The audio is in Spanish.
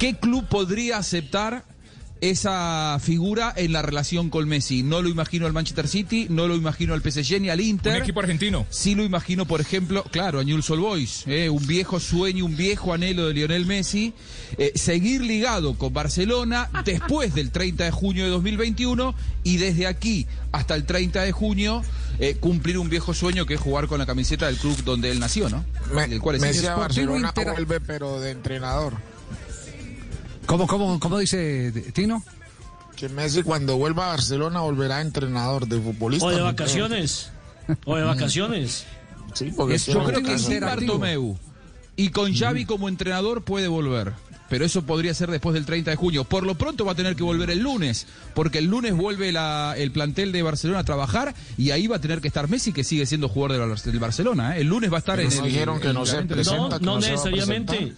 ¿Qué club podría aceptar esa figura en la relación con Messi. No lo imagino al Manchester City, no lo imagino al PSG ni al Inter. Un equipo argentino. Sí lo imagino, por ejemplo, claro, a Newell's Old Boys, eh, un viejo sueño, un viejo anhelo de Lionel Messi, eh, seguir ligado con Barcelona después del 30 de junio de 2021 y desde aquí hasta el 30 de junio eh, cumplir un viejo sueño que es jugar con la camiseta del club donde él nació, ¿no? Me, El cual es Messi a Barcelona Inter- vuelve, pero de entrenador. ¿Cómo, cómo, cómo dice Tino? Que Messi cuando vuelva a Barcelona volverá entrenador de futbolista. O de vacaciones. O de vacaciones. Sí, porque Es- tiene yo creo que sin Bartomeu y con Xavi como entrenador puede volver. Pero eso podría ser después del 30 de junio. Por lo pronto va a tener que volver el lunes, porque el lunes vuelve la- el plantel de Barcelona a trabajar y ahí va a tener que estar Messi, que sigue siendo jugador del, Barcelona. ¿eh? El lunes va a estar Pero en no el. dijeron que en no se presenta, se necesariamente.